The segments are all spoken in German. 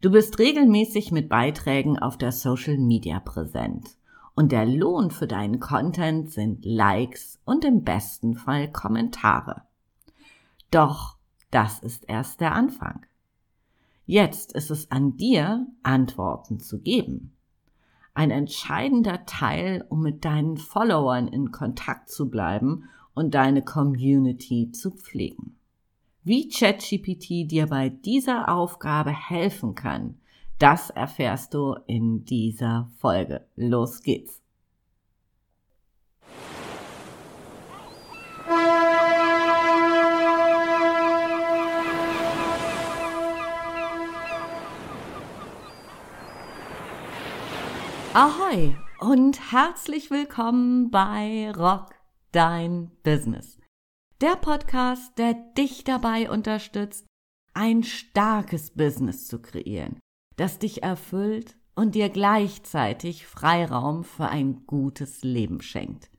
Du bist regelmäßig mit Beiträgen auf der Social Media präsent. Und der Lohn für deinen Content sind Likes und im besten Fall Kommentare. Doch das ist erst der Anfang. Jetzt ist es an dir, Antworten zu geben. Ein entscheidender Teil, um mit deinen Followern in Kontakt zu bleiben und deine Community zu pflegen. Wie ChatGPT dir bei dieser Aufgabe helfen kann, das erfährst du in dieser Folge. Los geht's! Ahoi und herzlich willkommen bei Rock Dein Business der Podcast, der dich dabei unterstützt, ein starkes Business zu kreieren, das dich erfüllt und dir gleichzeitig Freiraum für ein gutes Leben schenkt.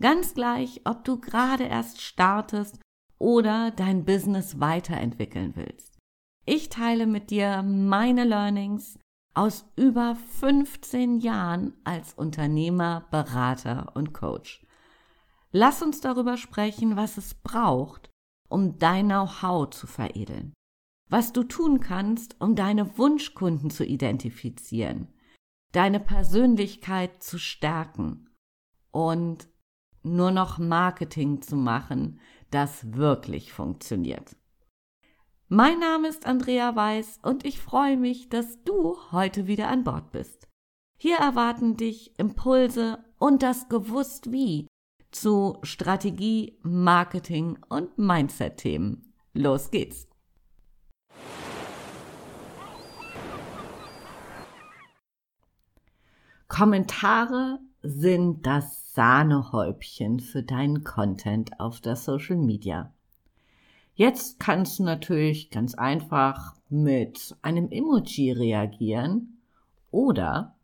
Ganz gleich, ob du gerade erst startest oder dein Business weiterentwickeln willst. Ich teile mit dir meine Learnings aus über 15 Jahren als Unternehmer, Berater und Coach. Lass uns darüber sprechen, was es braucht, um dein Know-how zu veredeln. Was du tun kannst, um deine Wunschkunden zu identifizieren, deine Persönlichkeit zu stärken und nur noch Marketing zu machen, das wirklich funktioniert. Mein Name ist Andrea Weiß und ich freue mich, dass du heute wieder an Bord bist. Hier erwarten dich Impulse und das Gewusst wie, zu Strategie, Marketing und Mindset-Themen. Los geht's! Kommentare sind das Sahnehäubchen für deinen Content auf der Social Media. Jetzt kannst du natürlich ganz einfach mit einem Emoji reagieren oder,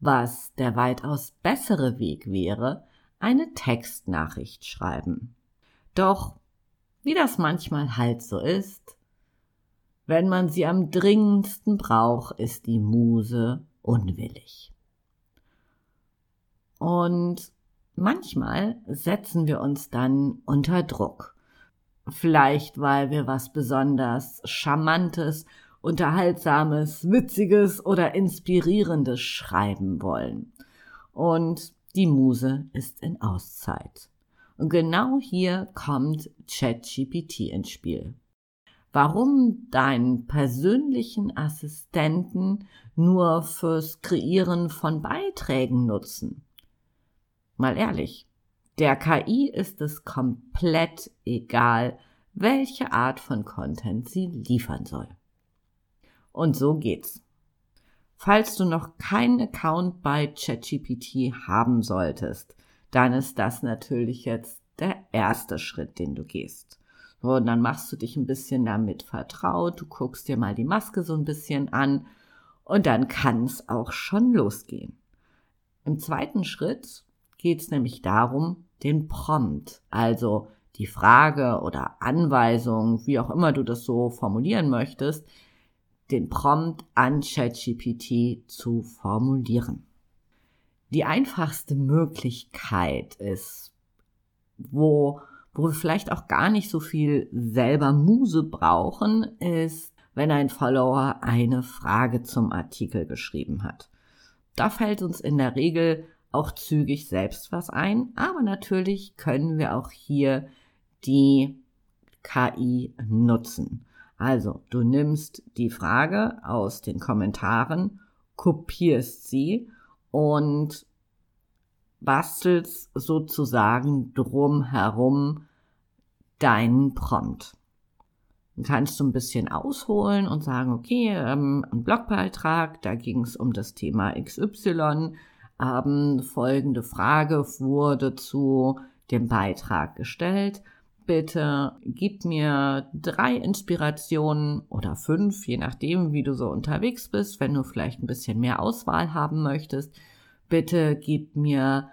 was der weitaus bessere Weg wäre, eine Textnachricht schreiben. Doch, wie das manchmal halt so ist, wenn man sie am dringendsten braucht, ist die Muse unwillig. Und manchmal setzen wir uns dann unter Druck. Vielleicht, weil wir was besonders Charmantes, Unterhaltsames, Witziges oder Inspirierendes schreiben wollen. Und die Muse ist in Auszeit. Und genau hier kommt ChatGPT ins Spiel. Warum deinen persönlichen Assistenten nur fürs Kreieren von Beiträgen nutzen? Mal ehrlich, der KI ist es komplett egal, welche Art von Content sie liefern soll. Und so geht's. Falls du noch keinen Account bei ChatGPT haben solltest, dann ist das natürlich jetzt der erste Schritt, den du gehst. So, und dann machst du dich ein bisschen damit vertraut, du guckst dir mal die Maske so ein bisschen an und dann kann es auch schon losgehen. Im zweiten Schritt geht es nämlich darum, den Prompt, also die Frage oder Anweisung, wie auch immer du das so formulieren möchtest, den Prompt an ChatGPT zu formulieren. Die einfachste Möglichkeit ist, wo, wo wir vielleicht auch gar nicht so viel selber Muse brauchen, ist, wenn ein Follower eine Frage zum Artikel geschrieben hat. Da fällt uns in der Regel auch zügig selbst was ein, aber natürlich können wir auch hier die KI nutzen. Also, du nimmst die Frage aus den Kommentaren, kopierst sie und bastelst sozusagen drumherum deinen Prompt. Dann kannst du ein bisschen ausholen und sagen, okay, ähm, ein Blogbeitrag, da ging es um das Thema XY, ähm, folgende Frage wurde zu dem Beitrag gestellt bitte gib mir drei Inspirationen oder fünf, je nachdem, wie du so unterwegs bist, wenn du vielleicht ein bisschen mehr Auswahl haben möchtest. Bitte gib mir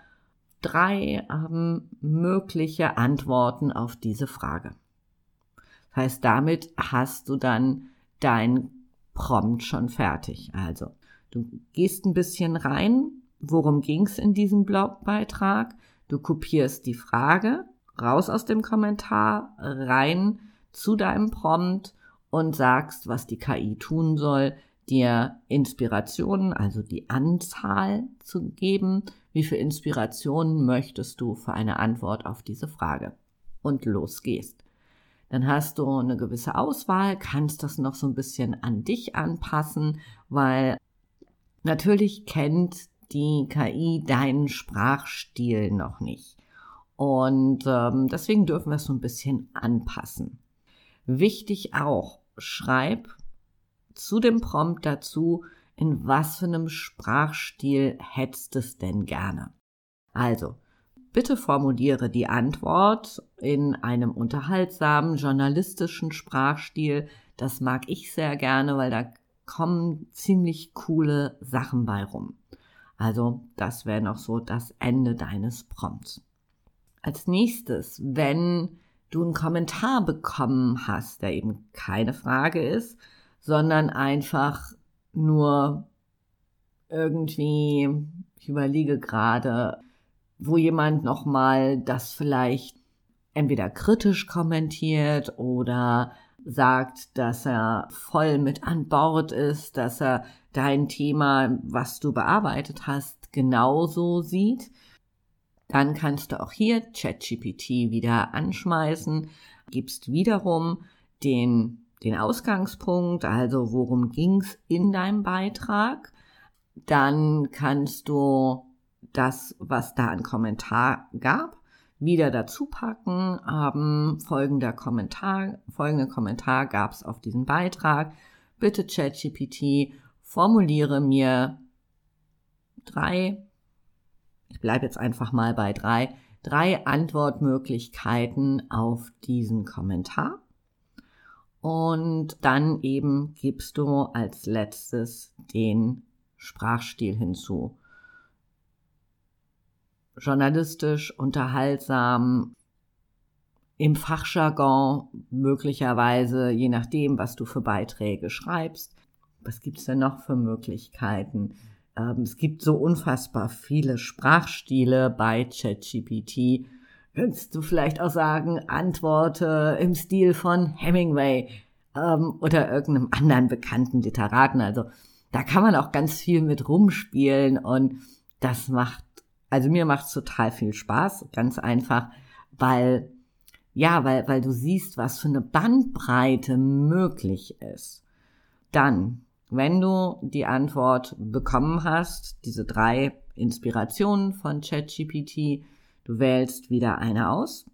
drei ähm, mögliche Antworten auf diese Frage. Das heißt, damit hast du dann dein Prompt schon fertig. Also, du gehst ein bisschen rein, worum ging's in diesem Blogbeitrag? Du kopierst die Frage raus aus dem Kommentar, rein zu deinem Prompt und sagst, was die KI tun soll, dir Inspirationen, also die Anzahl zu geben. Wie viel Inspirationen möchtest du für eine Antwort auf diese Frage? Und los gehst. Dann hast du eine gewisse Auswahl, kannst das noch so ein bisschen an dich anpassen, weil natürlich kennt die KI deinen Sprachstil noch nicht. Und ähm, deswegen dürfen wir es so ein bisschen anpassen. Wichtig auch, schreib zu dem Prompt dazu, in was für einem Sprachstil hättest es denn gerne. Also, bitte formuliere die Antwort in einem unterhaltsamen, journalistischen Sprachstil. Das mag ich sehr gerne, weil da kommen ziemlich coole Sachen bei rum. Also das wäre noch so das Ende deines Prompts. Als nächstes, wenn du einen Kommentar bekommen hast, der eben keine Frage ist, sondern einfach nur irgendwie, ich überlege gerade, wo jemand nochmal das vielleicht entweder kritisch kommentiert oder sagt, dass er voll mit an Bord ist, dass er dein Thema, was du bearbeitet hast, genauso sieht, dann kannst du auch hier ChatGPT wieder anschmeißen, gibst wiederum den, den Ausgangspunkt, also worum ging's in deinem Beitrag. Dann kannst du das, was da an Kommentar gab, wieder dazu packen. Ähm, folgender Kommentar, folgende Kommentar gab es auf diesen Beitrag. Bitte ChatGPT, formuliere mir drei, ich bleibe jetzt einfach mal bei drei, drei Antwortmöglichkeiten auf diesen Kommentar. Und dann eben gibst du als letztes den Sprachstil hinzu journalistisch, unterhaltsam, im Fachjargon möglicherweise, je nachdem, was du für Beiträge schreibst. Was gibt's denn noch für Möglichkeiten? Ähm, es gibt so unfassbar viele Sprachstile bei ChatGPT. Könntest du vielleicht auch sagen, Antworte im Stil von Hemingway ähm, oder irgendeinem anderen bekannten Literaten. Also da kann man auch ganz viel mit rumspielen und das macht also mir macht's total viel Spaß, ganz einfach, weil, ja, weil, weil du siehst, was für eine Bandbreite möglich ist. Dann, wenn du die Antwort bekommen hast, diese drei Inspirationen von ChatGPT, du wählst wieder eine aus,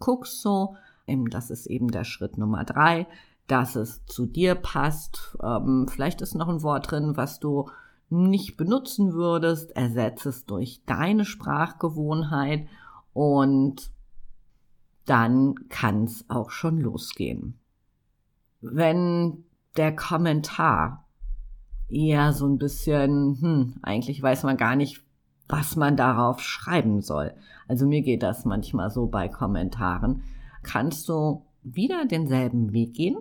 guckst so, das ist eben der Schritt Nummer drei, dass es zu dir passt. Ähm, vielleicht ist noch ein Wort drin, was du nicht benutzen würdest, ersetze es durch deine Sprachgewohnheit und dann kann es auch schon losgehen. Wenn der Kommentar eher so ein bisschen, hm, eigentlich weiß man gar nicht, was man darauf schreiben soll. Also mir geht das manchmal so bei Kommentaren. Kannst du wieder denselben Weg gehen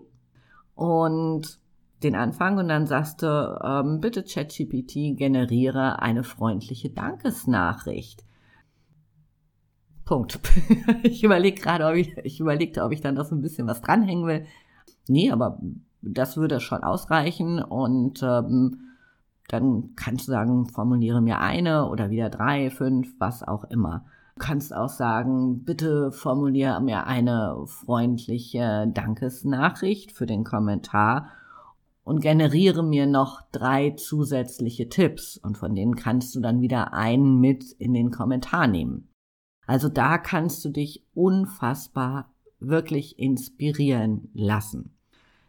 und den Anfang und dann sagst du, ähm, bitte ChatGPT generiere eine freundliche Dankesnachricht. Punkt. ich überlege gerade, ob ich, ich überlegte, ob ich dann noch so ein bisschen was dranhängen will. Nee, aber das würde schon ausreichen und ähm, dann kannst du sagen, formuliere mir eine oder wieder drei, fünf, was auch immer. Du kannst auch sagen, bitte formuliere mir eine freundliche Dankesnachricht für den Kommentar und generiere mir noch drei zusätzliche Tipps und von denen kannst du dann wieder einen mit in den Kommentar nehmen. Also da kannst du dich unfassbar wirklich inspirieren lassen.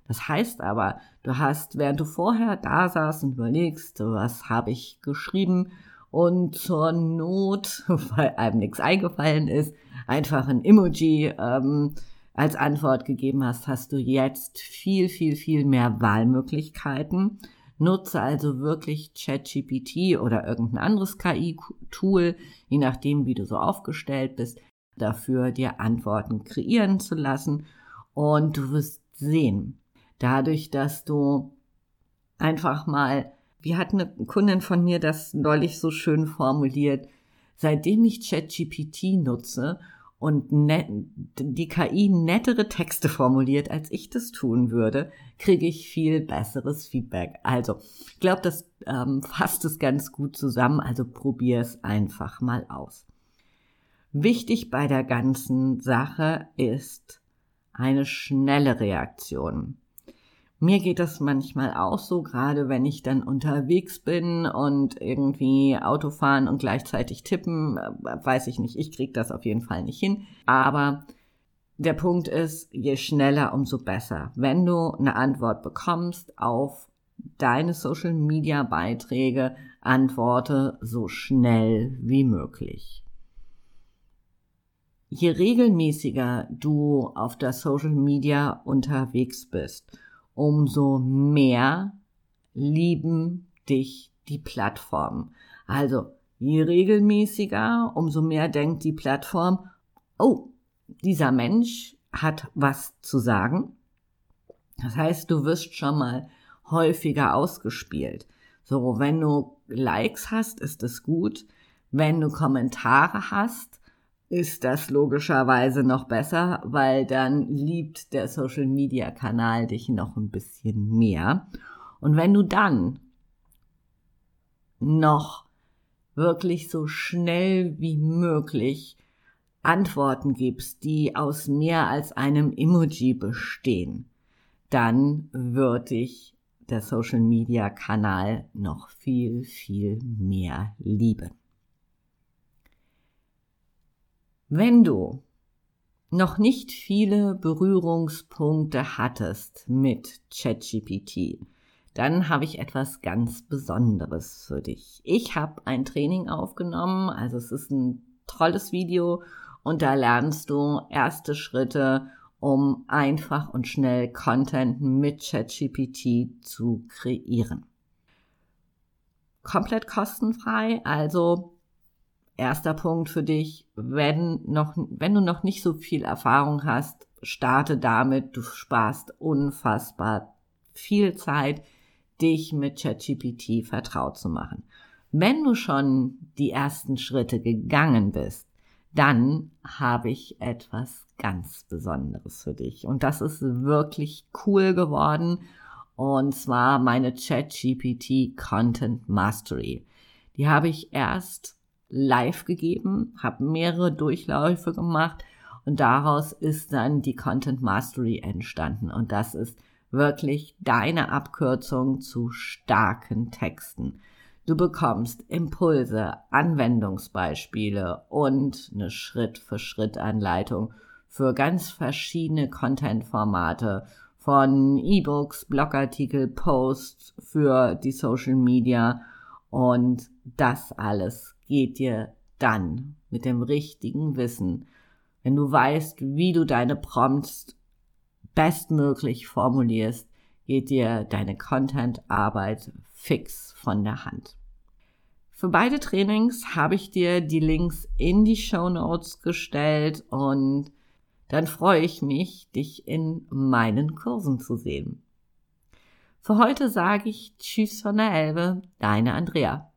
Das heißt aber, du hast, während du vorher da saßt und überlegst, was habe ich geschrieben und zur Not, weil einem nichts eingefallen ist, einfach ein Emoji ähm, als Antwort gegeben hast, hast du jetzt viel, viel, viel mehr Wahlmöglichkeiten. Nutze also wirklich ChatGPT oder irgendein anderes KI-Tool, je nachdem, wie du so aufgestellt bist, dafür dir Antworten kreieren zu lassen. Und du wirst sehen, Dadurch, dass du einfach mal, wie hat eine Kundin von mir das neulich so schön formuliert, seitdem ich ChatGPT nutze und die KI nettere Texte formuliert, als ich das tun würde, kriege ich viel besseres Feedback. Also, ich glaube, das ähm, fasst es ganz gut zusammen. Also probier es einfach mal aus. Wichtig bei der ganzen Sache ist eine schnelle Reaktion. Mir geht das manchmal auch so, gerade wenn ich dann unterwegs bin und irgendwie Auto fahren und gleichzeitig tippen, äh, weiß ich nicht, ich krieg das auf jeden Fall nicht hin. Aber der Punkt ist, je schneller, umso besser. Wenn du eine Antwort bekommst auf deine Social Media Beiträge, antworte so schnell wie möglich. Je regelmäßiger du auf der Social Media unterwegs bist, umso mehr lieben dich die Plattform. Also je regelmäßiger, umso mehr denkt die Plattform, oh, dieser Mensch hat was zu sagen. Das heißt, du wirst schon mal häufiger ausgespielt. So, wenn du Likes hast, ist es gut. Wenn du Kommentare hast, ist das logischerweise noch besser, weil dann liebt der Social Media Kanal dich noch ein bisschen mehr. Und wenn du dann noch wirklich so schnell wie möglich Antworten gibst, die aus mehr als einem Emoji bestehen, dann wird dich der Social Media Kanal noch viel, viel mehr lieben. Wenn du noch nicht viele Berührungspunkte hattest mit ChatGPT, dann habe ich etwas ganz Besonderes für dich. Ich habe ein Training aufgenommen, also es ist ein tolles Video und da lernst du erste Schritte, um einfach und schnell Content mit ChatGPT zu kreieren. Komplett kostenfrei, also erster Punkt für dich, wenn noch, wenn du noch nicht so viel Erfahrung hast, starte damit, du sparst unfassbar viel Zeit, dich mit ChatGPT vertraut zu machen. Wenn du schon die ersten Schritte gegangen bist, dann habe ich etwas ganz Besonderes für dich. Und das ist wirklich cool geworden. Und zwar meine ChatGPT Content Mastery. Die habe ich erst live gegeben, habe mehrere Durchläufe gemacht und daraus ist dann die Content Mastery entstanden. Und das ist wirklich deine Abkürzung zu starken Texten. Du bekommst Impulse, Anwendungsbeispiele und eine Schritt-für-Schritt-Anleitung für ganz verschiedene Content-Formate von E-Books, Blogartikel, Posts für die Social Media und das alles geht dir dann mit dem richtigen Wissen, wenn du weißt, wie du deine Prompts bestmöglich formulierst, geht dir deine Content-Arbeit fix von der Hand. Für beide Trainings habe ich dir die Links in die Show Notes gestellt und dann freue ich mich, dich in meinen Kursen zu sehen. Für heute sage ich Tschüss von der Elbe, deine Andrea.